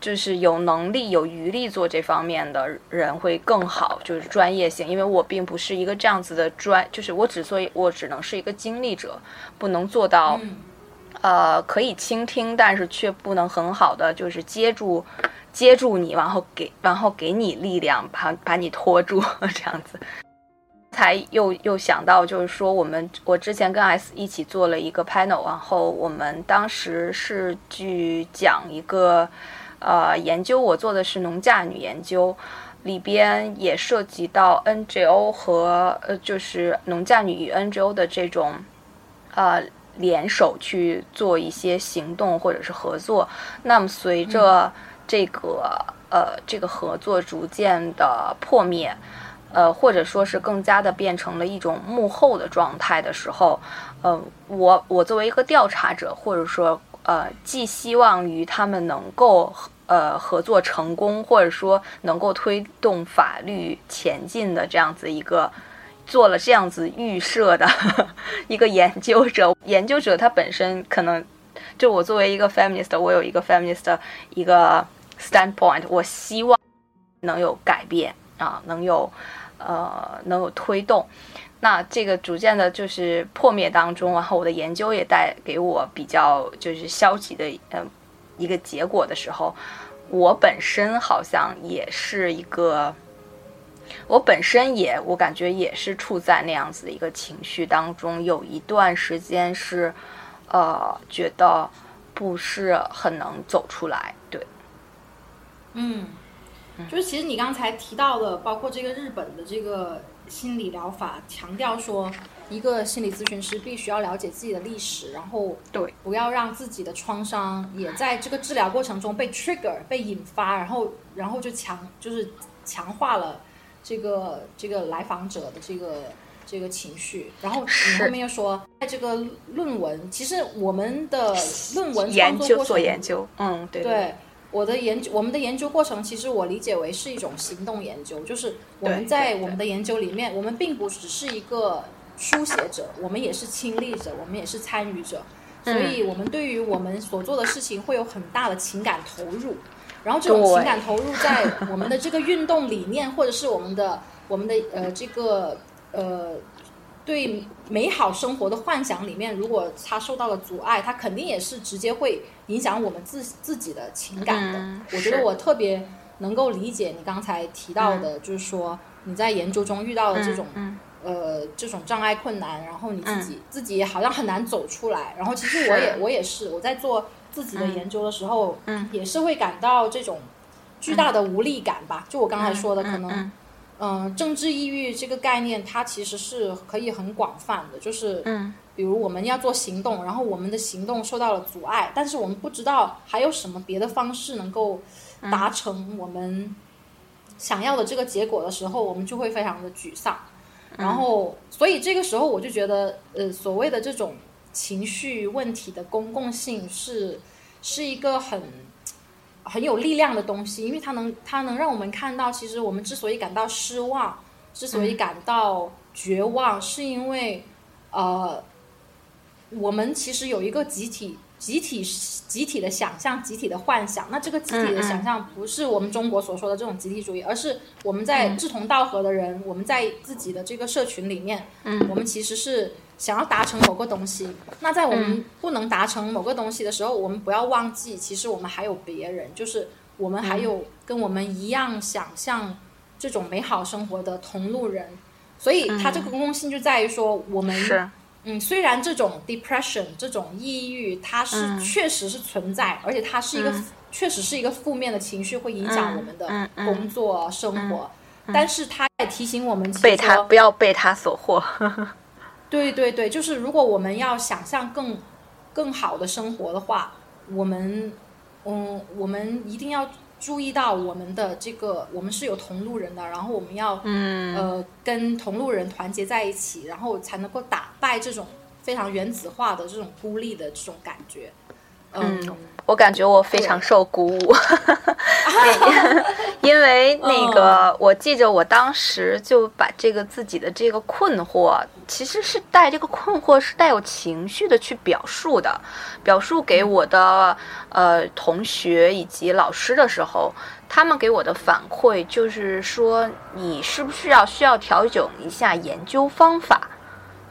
就是有能力、有余力做这方面的人会更好，就是专业性。因为我并不是一个这样子的专，就是我之所以我只能是一个经历者，不能做到，呃，可以倾听，但是却不能很好的就是接住接住你，然后给然后给你力量，把把你拖住 这样子。才又又想到，就是说我们我之前跟 S 一起做了一个 panel，然后我们当时是去讲一个呃研究，我做的是农嫁女研究，里边也涉及到 NGO 和呃就是农嫁女与 NGO 的这种呃联手去做一些行动或者是合作。那么随着这个呃这个合作逐渐的破灭。呃，或者说是更加的变成了一种幕后的状态的时候，呃，我我作为一个调查者，或者说呃，寄希望于他们能够呃合作成功，或者说能够推动法律前进的这样子一个做了这样子预设的 一个研究者，研究者他本身可能就我作为一个 feminist，我有一个 feminist 的一个 standpoint，我希望能有改变。啊，能有。呃，能有推动，那这个逐渐的，就是破灭当中，然后我的研究也带给我比较就是消极的呃一个结果的时候，我本身好像也是一个，我本身也我感觉也是处在那样子的一个情绪当中，有一段时间是呃觉得不是很能走出来，对，嗯。就是其实你刚才提到的，包括这个日本的这个心理疗法，强调说一个心理咨询师必须要了解自己的历史，然后对，不要让自己的创伤也在这个治疗过程中被 trigger 被引发，然后然后就强就是强化了这个这个来访者的这个这个情绪。然后你后面又说，在这个论文，其实我们的论文研究做研究，嗯，对对。我的研究，我们的研究过程，其实我理解为是一种行动研究，就是我们在我们的研究里面，我们并不只是一个书写者，我们也是亲历者，我们也是参与者，所以我们对于我们所做的事情会有很大的情感投入，然后这种情感投入在我们的这个运动理念，或者是我们的我们的呃这个呃。对美好生活的幻想里面，如果他受到了阻碍，他肯定也是直接会影响我们自自己的情感的。我觉得我特别能够理解你刚才提到的，就是说你在研究中遇到的这种呃这种障碍困难，然后你自己自己好像很难走出来。然后其实我也我也是我在做自己的研究的时候，也是会感到这种巨大的无力感吧。就我刚才说的，可能。嗯，政治抑郁这个概念，它其实是可以很广泛的，就是，嗯，比如我们要做行动，然后我们的行动受到了阻碍，但是我们不知道还有什么别的方式能够达成我们想要的这个结果的时候，我们就会非常的沮丧。然后，所以这个时候我就觉得，呃，所谓的这种情绪问题的公共性是是一个很。很有力量的东西，因为它能，它能让我们看到，其实我们之所以感到失望，之所以感到绝望，是因为，呃，我们其实有一个集体、集体、集体的想象、集体的幻想。那这个集体的想象不是我们中国所说的这种集体主义，而是我们在志同道合的人，我们在自己的这个社群里面，我们其实是。想要达成某个东西，那在我们不能达成某个东西的时候，我们不要忘记，其实我们还有别人，就是我们还有跟我们一样想象这种美好生活的同路人。所以，它这个公共性就在于说，我们嗯，虽然这种 depression 这种抑郁，它是确实是存在，而且它是一个确实是一个负面的情绪，会影响我们的工作生活。但是，它也提醒我们，被它不要被它所惑。对对对，就是如果我们要想象更更好的生活的话，我们嗯，我们一定要注意到我们的这个，我们是有同路人的，然后我们要嗯呃跟同路人团结在一起，然后才能够打败这种非常原子化的这种孤立的这种感觉。嗯，我感觉我非常受鼓舞，因为那个我记着我当时就把这个自己的这个困惑，其实是带这个困惑是带有情绪的去表述的，表述给我的呃同学以及老师的时候，他们给我的反馈就是说，你是不是要需要调整一下研究方法？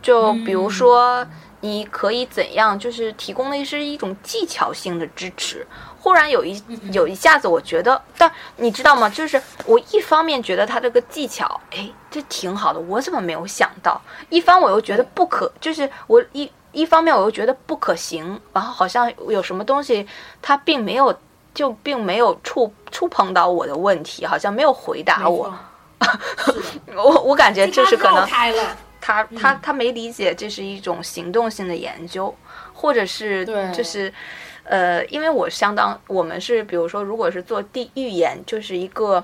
就比如说。你可以怎样？就是提供的是一种技巧性的支持。忽然有一有一下子，我觉得，但你知道吗？就是我一方面觉得他这个技巧，哎，这挺好的，我怎么没有想到？一方我又觉得不可，就是我一一方面我又觉得不可行。然后好像有什么东西，他并没有，就并没有触触碰到我的问题，好像没有回答我。我我感觉就是可能。他他他没理解这是一种行动性的研究，或者是就是，呃，因为我相当我们是比如说，如果是做地域研，就是一个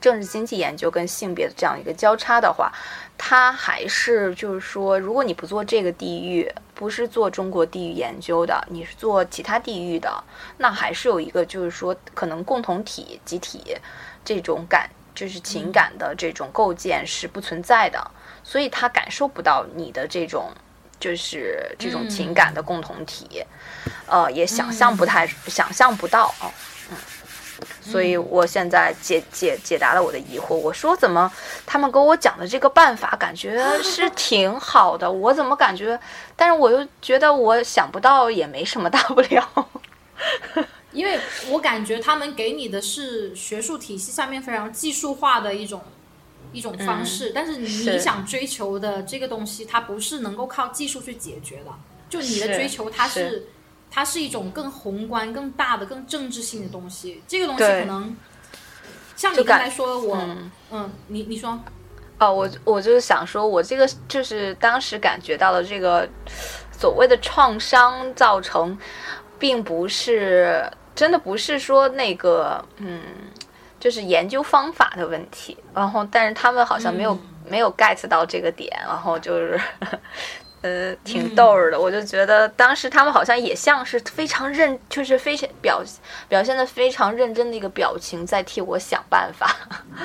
政治经济研究跟性别的这样一个交叉的话，他还是就是说，如果你不做这个地域，不是做中国地域研究的，你是做其他地域的，那还是有一个就是说，可能共同体集体这种感，就是情感的这种构建是不存在的。所以他感受不到你的这种，就是这种情感的共同体，呃，也想象不太想象不到啊，嗯，所以我现在解解解答了我的疑惑。我说怎么他们给我讲的这个办法感觉是 挺好的，我怎么感觉？但是我又觉得我想不到也没什么大不了，因为我感觉他们给你的是学术体系下面非常技术化的一种。一种方式，但是你想追求的这个东西，它不是能够靠技术去解决的。就你的追求，它是它是一种更宏观、更大的、更政治性的东西。这个东西可能像你刚才说，我嗯，你你说哦，我我就是想说，我这个就是当时感觉到的这个所谓的创伤造成，并不是真的不是说那个嗯。就是研究方法的问题，然后但是他们好像没有没有 get 到这个点，然后就是，呃，挺逗的。我就觉得当时他们好像也像是非常认，就是非常表表现的非常认真的一个表情，在替我想办法。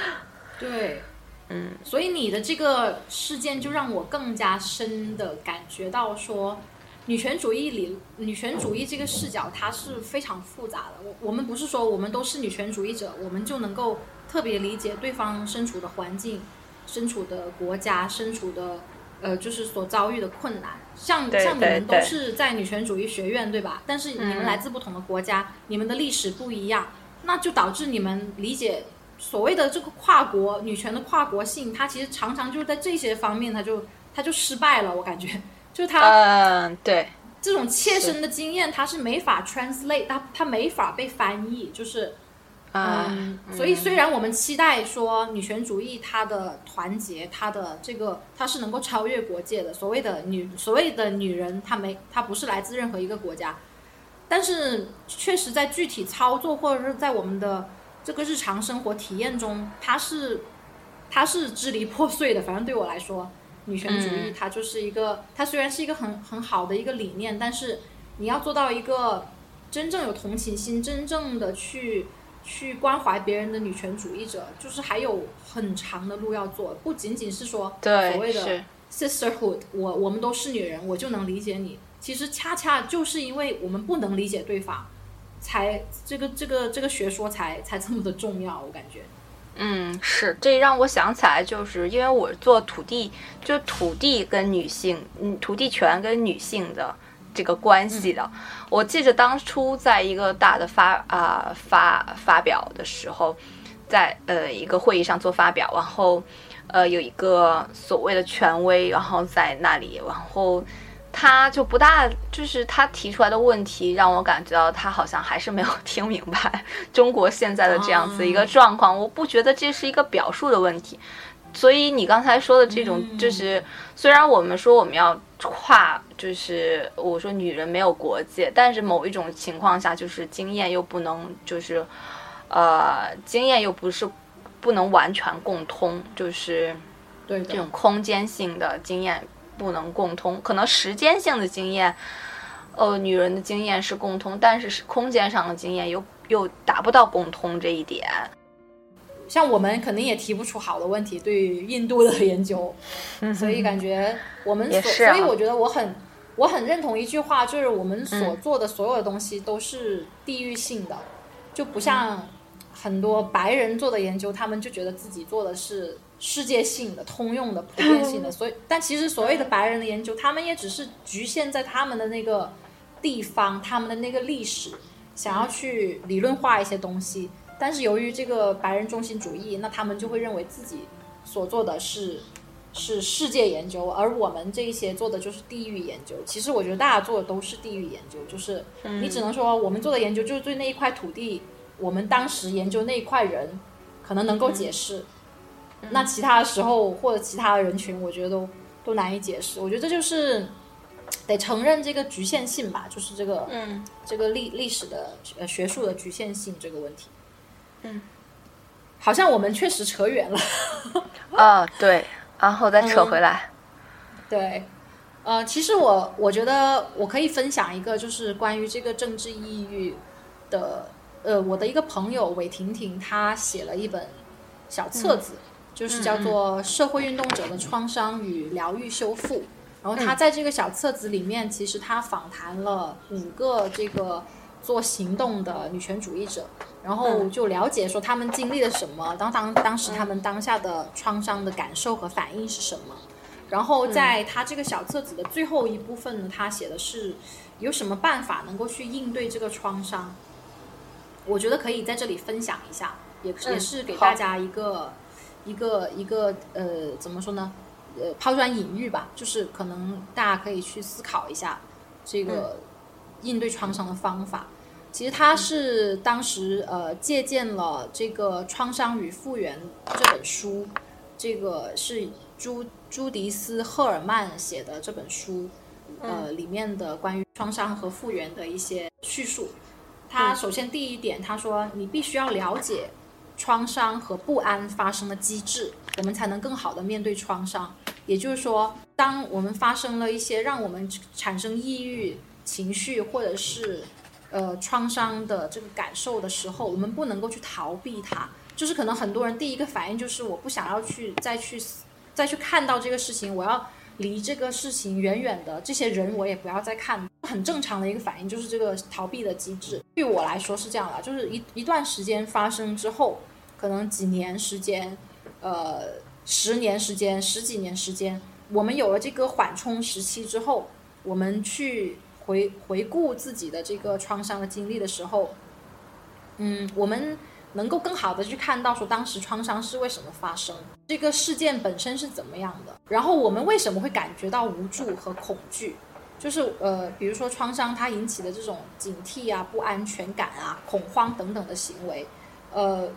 对，嗯，所以你的这个事件就让我更加深的感觉到说。女权主义里，女权主义这个视角它是非常复杂的。我我们不是说我们都是女权主义者，我们就能够特别理解对方身处的环境、身处的国家、身处的呃，就是所遭遇的困难。像像你们都是在女权主义学院对吧？但是你们来自不同的国家，你们的历史不一样，那就导致你们理解所谓的这个跨国女权的跨国性，它其实常常就是在这些方面，它就它就失败了。我感觉。就他，嗯，对，这种切身的经验，他是没法 translate，他他没法被翻译，就是，嗯，所以虽然我们期待说女权主义它的团结，它的这个它是能够超越国界的，所谓的女所谓的女人，她没她不是来自任何一个国家，但是确实在具体操作或者是在我们的这个日常生活体验中，它是它是支离破碎的，反正对我来说。女权主义，它就是一个，它虽然是一个很很好的一个理念，但是你要做到一个真正有同情心、真正的去去关怀别人的女权主义者，就是还有很长的路要做。不仅仅是说所谓的 sisterhood，我我们都是女人，我就能理解你。其实恰恰就是因为我们不能理解对方，才这个这个这个学说才才这么的重要。我感觉。嗯，是，这让我想起来，就是因为我做土地，就土地跟女性，嗯，土地权跟女性的这个关系的。我记得当初在一个大的发啊发发表的时候，在呃一个会议上做发表，然后呃有一个所谓的权威，然后在那里，然后。他就不大，就是他提出来的问题，让我感觉到他好像还是没有听明白中国现在的这样子一个状况。我不觉得这是一个表述的问题，所以你刚才说的这种，就是虽然我们说我们要跨，就是我说女人没有国界，但是某一种情况下，就是经验又不能，就是呃，经验又不是不能完全共通，就是对这种空间性的经验。不能共通，可能时间性的经验，呃，女人的经验是共通，但是是空间上的经验又又达不到共通这一点。像我们肯定也提不出好的问题，对于印度的研究，所以感觉我们所，所以我觉得我很我很认同一句话，就是我们所做的所有的东西都是地域性的，就不像很多白人做的研究，他们就觉得自己做的是世界性的、通用的、普遍性的，所以但其实所谓的白人的研究，他们也只是局限在他们的那个地方、他们的那个历史，想要去理论化一些东西。但是由于这个白人中心主义，那他们就会认为自己所做的是是世界研究，而我们这一些做的就是地域研究。其实我觉得大家做的都是地域研究，就是你只能说我们做的研究就是对那一块土地，我们当时研究那一块人可能能够解释，那其他的时候或者其他的人群，我觉得都都难以解释。我觉得这就是得承认这个局限性吧，就是这个嗯这个历历史的呃学术的局限性这个问题。嗯，好像我们确实扯远了。啊，对，然后再扯回来。对，呃，其实我我觉得我可以分享一个，就是关于这个政治抑郁的，呃，我的一个朋友韦婷婷，她写了一本小册子，就是叫做《社会运动者的创伤与疗愈修复》。然后他在这个小册子里面，其实他访谈了五个这个做行动的女权主义者，然后就了解说他们经历了什么，当当当时他们当下的创伤的感受和反应是什么。然后在他这个小册子的最后一部分呢，他写的是有什么办法能够去应对这个创伤。我觉得可以在这里分享一下，也嗯也是给大家一个、一个一个呃怎么说呢？呃，抛砖引玉吧，就是可能大家可以去思考一下这个应对创伤的方法。其实他是当时呃借鉴了这个《创伤与复原》这本书，这个是朱朱迪斯·赫尔曼写的这本书，呃，里面的关于创伤和复原的一些叙述。他首先第一点，他说你必须要了解创伤和不安发生的机制，我们才能更好的面对创伤。也就是说，当我们发生了一些让我们产生抑郁情绪或者是呃创伤的这个感受的时候，我们不能够去逃避它。就是可能很多人第一个反应就是我不想要去再去再去看到这个事情，我要离这个事情远远的，这些人我也不要再看。很正常的一个反应就是这个逃避的机制。对我来说是这样的，就是一一段时间发生之后，可能几年时间，呃，十年时间、十几年时间，我们有了这个缓冲时期之后，我们去回回顾自己的这个创伤的经历的时候，嗯，我们能够更好的去看到说当时创伤是为什么发生，这个事件本身是怎么样的，然后我们为什么会感觉到无助和恐惧。就是呃，比如说创伤它引起的这种警惕啊、不安全感啊、恐慌等等的行为，呃，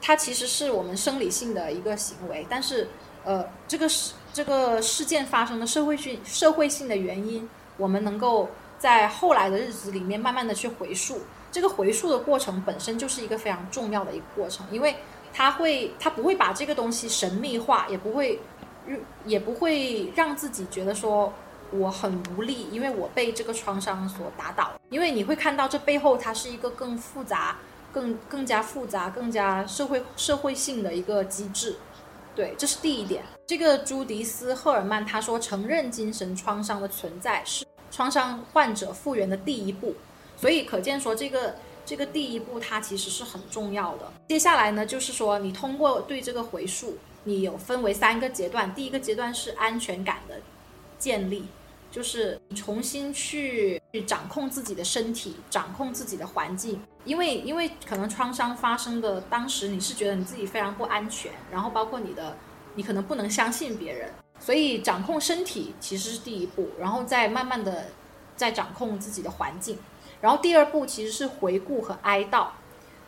它其实是我们生理性的一个行为，但是呃，这个事这个事件发生的社会性社会性的原因，我们能够在后来的日子里面慢慢的去回溯，这个回溯的过程本身就是一个非常重要的一个过程，因为它会它不会把这个东西神秘化，也不会也不会让自己觉得说。我很无力，因为我被这个创伤所打倒。因为你会看到这背后，它是一个更复杂、更更加复杂、更加社会社会性的一个机制。对，这是第一点。这个朱迪斯·赫尔曼他说，承认精神创伤的存在是创伤患者复原的第一步。所以可见说，这个这个第一步它其实是很重要的。接下来呢，就是说你通过对这个回溯，你有分为三个阶段。第一个阶段是安全感的建立。就是重新去去掌控自己的身体，掌控自己的环境，因为因为可能创伤发生的当时，你是觉得你自己非常不安全，然后包括你的，你可能不能相信别人，所以掌控身体其实是第一步，然后再慢慢的再掌控自己的环境，然后第二步其实是回顾和哀悼，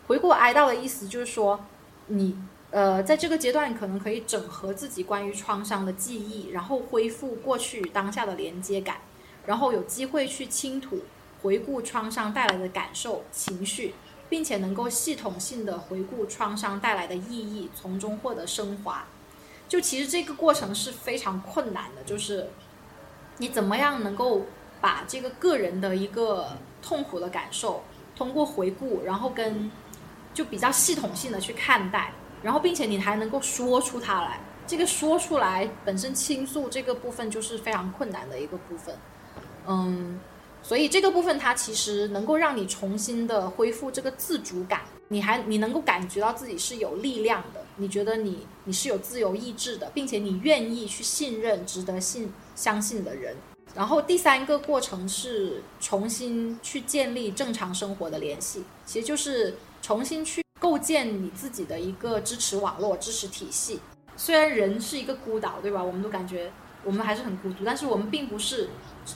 回顾哀悼的意思就是说你。呃，在这个阶段，可能可以整合自己关于创伤的记忆，然后恢复过去与当下的连接感，然后有机会去倾吐、回顾创伤带来的感受、情绪，并且能够系统性的回顾创伤带来的意义，从中获得升华。就其实这个过程是非常困难的，就是你怎么样能够把这个个人的一个痛苦的感受，通过回顾，然后跟就比较系统性的去看待，然后并且你还能够说出它来。这个说出来本身倾诉这个部分就是非常困难的一个部分，嗯，所以这个部分它其实能够让你重新的恢复这个自主感，你还你能够感觉到自己是有力量的，你觉得你你是有自由意志的，并且你愿意去信任值得信相信的人。然后第三个过程是重新去建立正常生活的联系，其实就是重新去构建你自己的一个支持网络、支持体系。虽然人是一个孤岛，对吧？我们都感觉我们还是很孤独，但是我们并不是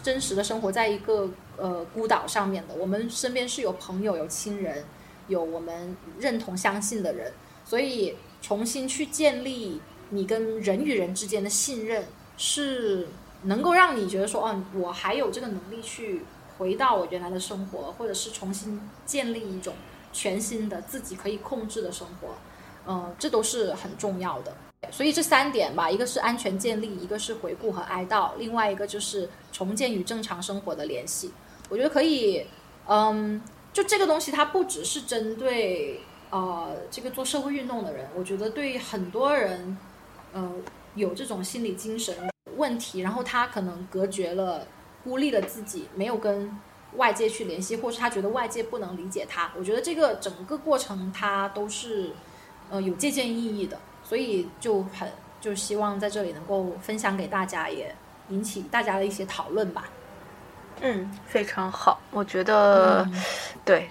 真实的生活在一个呃孤岛上面的。我们身边是有朋友、有亲人、有我们认同、相信的人，所以重新去建立你跟人与人之间的信任，是能够让你觉得说，哦，我还有这个能力去回到我原来的生活，或者是重新建立一种全新的自己可以控制的生活。嗯，这都是很重要的。所以这三点吧，一个是安全建立，一个是回顾和哀悼，另外一个就是重建与正常生活的联系。我觉得可以，嗯，就这个东西它不只是针对呃这个做社会运动的人，我觉得对很多人，呃有这种心理精神问题，然后他可能隔绝了、孤立了自己，没有跟外界去联系，或是他觉得外界不能理解他。我觉得这个整个过程他都是呃有借鉴意义的。所以就很就希望在这里能够分享给大家，也引起大家的一些讨论吧。嗯，非常好，我觉得对，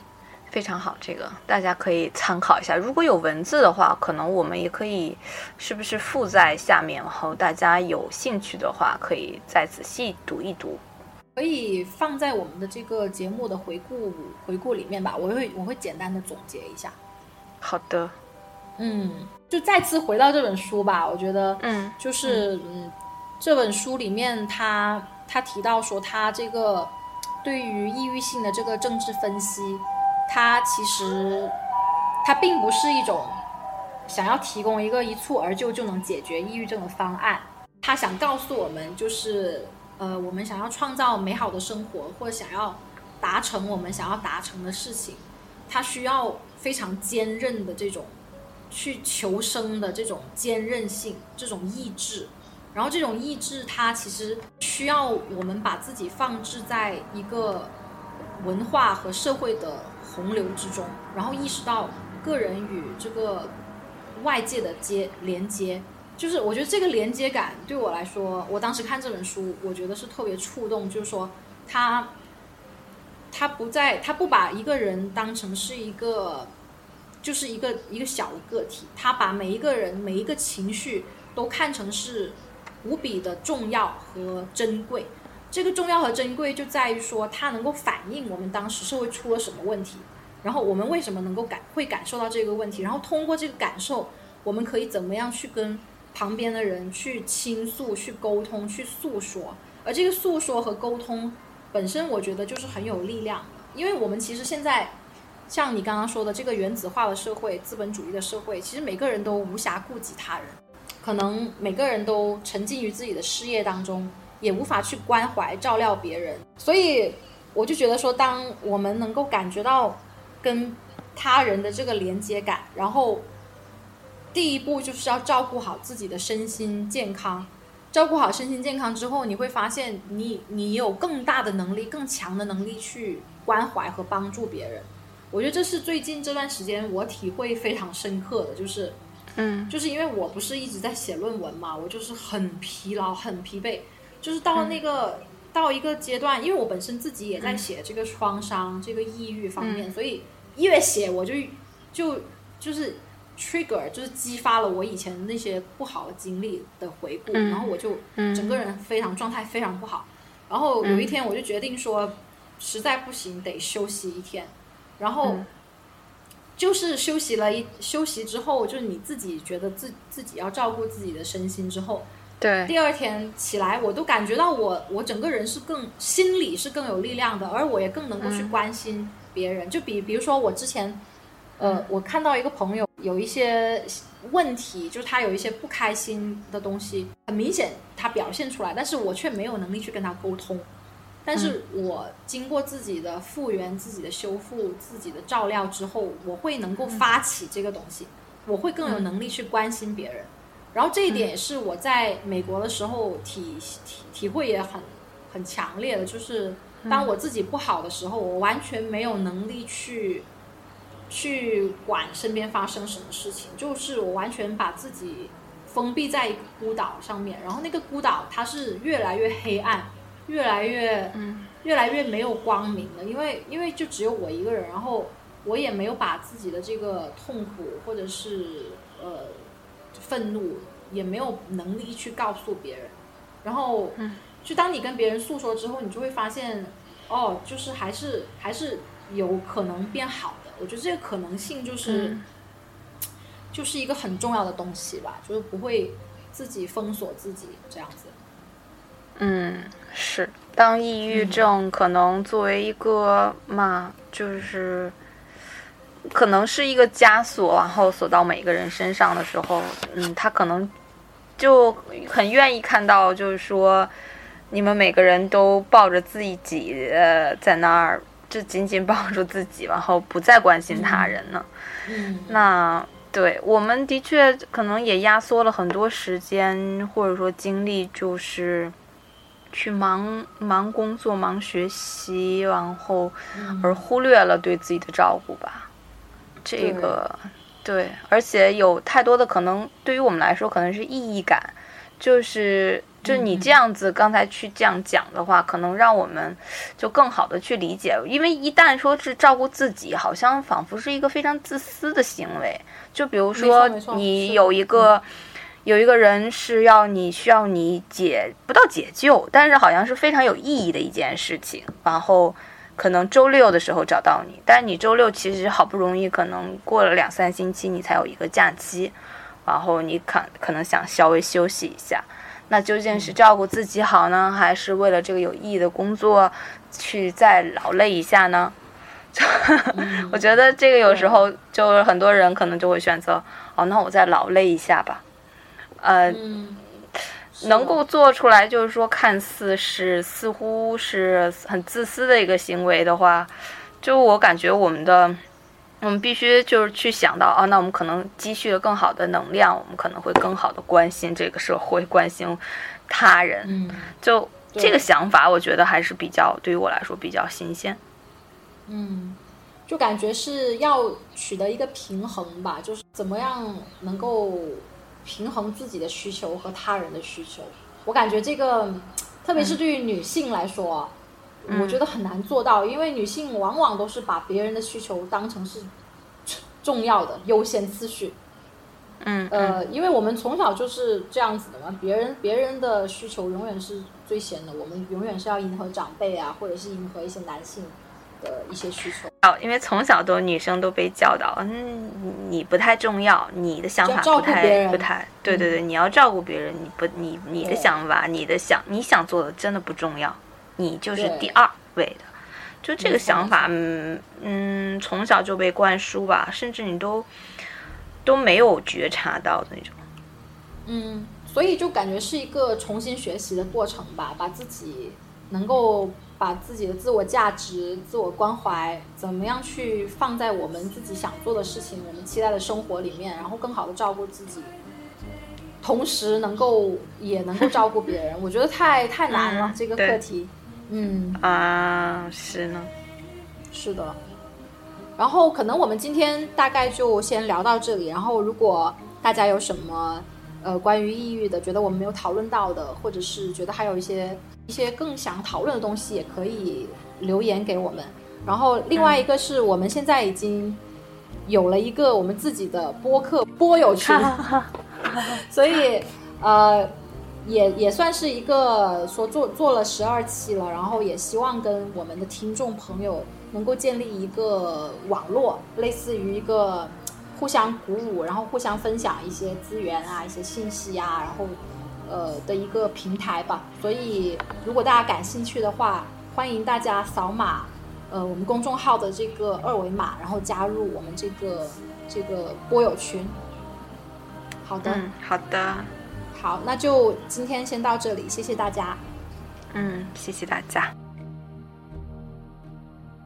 非常好，这个大家可以参考一下。如果有文字的话，可能我们也可以是不是附在下面，然后大家有兴趣的话，可以再仔细读一读。可以放在我们的这个节目的回顾回顾里面吧，我会我会简单的总结一下。好的。嗯，就再次回到这本书吧。我觉得，嗯，就是嗯，这本书里面他他提到说，他这个对于抑郁性的这个政治分析，它其实它并不是一种想要提供一个一蹴而就就能解决抑郁症的方案。他想告诉我们，就是呃，我们想要创造美好的生活，或者想要达成我们想要达成的事情，他需要非常坚韧的这种。去求生的这种坚韧性，这种意志，然后这种意志，它其实需要我们把自己放置在一个文化和社会的洪流之中，然后意识到个人与这个外界的接连接。就是我觉得这个连接感对我来说，我当时看这本书，我觉得是特别触动。就是说，他他不在，他不把一个人当成是一个。就是一个一个小的个体，他把每一个人每一个情绪都看成是无比的重要和珍贵。这个重要和珍贵就在于说，它能够反映我们当时社会出了什么问题，然后我们为什么能够感会感受到这个问题，然后通过这个感受，我们可以怎么样去跟旁边的人去倾诉、去沟通、去诉说。而这个诉说和沟通本身，我觉得就是很有力量的，因为我们其实现在。像你刚刚说的这个原子化的社会、资本主义的社会，其实每个人都无暇顾及他人，可能每个人都沉浸于自己的事业当中，也无法去关怀照料别人。所以我就觉得说，当我们能够感觉到跟他人的这个连接感，然后第一步就是要照顾好自己的身心健康。照顾好身心健康之后，你会发现你你有更大的能力、更强的能力去关怀和帮助别人。我觉得这是最近这段时间我体会非常深刻的，就是，嗯，就是因为我不是一直在写论文嘛，我就是很疲劳、很疲惫，就是到那个到一个阶段，因为我本身自己也在写这个创伤、这个抑郁方面，所以越写我就就就是 trigger，就是激发了我以前那些不好的经历的回顾，然后我就整个人非常状态非常不好，然后有一天我就决定说，实在不行得休息一天。然后，就是休息了一休息之后，就是你自己觉得自自己要照顾自己的身心之后，对，第二天起来，我都感觉到我我整个人是更心里是更有力量的，而我也更能够去关心别人。就比比如说我之前，呃，我看到一个朋友有一些问题，就是他有一些不开心的东西，很明显他表现出来，但是我却没有能力去跟他沟通。但是我经过自己的复原、自己的修复、自己的照料之后，我会能够发起这个东西，我会更有能力去关心别人。然后这一点也是我在美国的时候体体体会也很很强烈的，就是当我自己不好的时候，我完全没有能力去去管身边发生什么事情，就是我完全把自己封闭在一个孤岛上面，然后那个孤岛它是越来越黑暗。越来越，越来越没有光明的，因为因为就只有我一个人，然后我也没有把自己的这个痛苦或者是呃愤怒，也没有能力去告诉别人，然后，就当你跟别人诉说之后，你就会发现，哦，就是还是还是有可能变好的。我觉得这个可能性就是，就是一个很重要的东西吧，就是不会自己封锁自己这样子。嗯，是。当抑郁症可能作为一个嘛，就是可能是一个枷锁，然后锁到每个人身上的时候，嗯，他可能就很愿意看到，就是说你们每个人都抱着自己呃在那儿，就紧紧抱住自己，然后不再关心他人呢。嗯，那对我们的确可能也压缩了很多时间或者说精力，就是。去忙忙工作、忙学习，然后而忽略了对自己的照顾吧。这个对，而且有太多的可能，对于我们来说可能是意义感，就是就你这样子刚才去这样讲的话，可能让我们就更好的去理解。因为一旦说是照顾自己，好像仿佛是一个非常自私的行为。就比如说你有一个。有一个人是要你需要你解不到解救，但是好像是非常有意义的一件事情。然后可能周六的时候找到你，但是你周六其实好不容易可能过了两三星期你才有一个假期，然后你可可能想稍微休息一下。那究竟是照顾自己好呢，还是为了这个有意义的工作去再劳累一下呢？我觉得这个有时候就是很多人可能就会选择哦，那我再劳累一下吧。呃，能够做出来，就是说，看似是似乎是很自私的一个行为的话，就我感觉我们的，我们必须就是去想到，啊，那我们可能积蓄了更好的能量，我们可能会更好的关心这个社会，关心他人。嗯，就这个想法，我觉得还是比较对于我来说比较新鲜。嗯，就感觉是要取得一个平衡吧，就是怎么样能够。平衡自己的需求和他人的需求，我感觉这个，特别是对于女性来说，我觉得很难做到，因为女性往往都是把别人的需求当成是重要的优先次序。嗯，呃，因为我们从小就是这样子的嘛，别人别人的需求永远是最先的，我们永远是要迎合长辈啊，或者是迎合一些男性。的一些需求。哦，因为从小都女生都被教导，嗯，你不太重要，你的想法不太不太，对对对，你要照顾别人，你不你你的想法，你的想你想做的真的不重要，你就是第二位的，就这个想法，嗯嗯，从小就被灌输吧，甚至你都都没有觉察到的那种，嗯，所以就感觉是一个重新学习的过程吧，把自己能够。把自己的自我价值、自我关怀，怎么样去放在我们自己想做的事情、我们期待的生活里面，然后更好的照顾自己，同时能够也能够照顾别人，我觉得太太难了这个课题。嗯啊，是呢，是的。然后可能我们今天大概就先聊到这里。然后如果大家有什么呃关于抑郁的，觉得我们没有讨论到的，或者是觉得还有一些。一些更想讨论的东西也可以留言给我们。然后另外一个是我们现在已经有了一个我们自己的播客播友群，所以呃也也算是一个说做做了十二期了，然后也希望跟我们的听众朋友能够建立一个网络，类似于一个互相鼓舞，然后互相分享一些资源啊、一些信息啊，然后。呃的一个平台吧，所以如果大家感兴趣的话，欢迎大家扫码，呃，我们公众号的这个二维码，然后加入我们这个这个播友群。好的，嗯，好的，好，那就今天先到这里，谢谢大家。嗯，谢谢大家。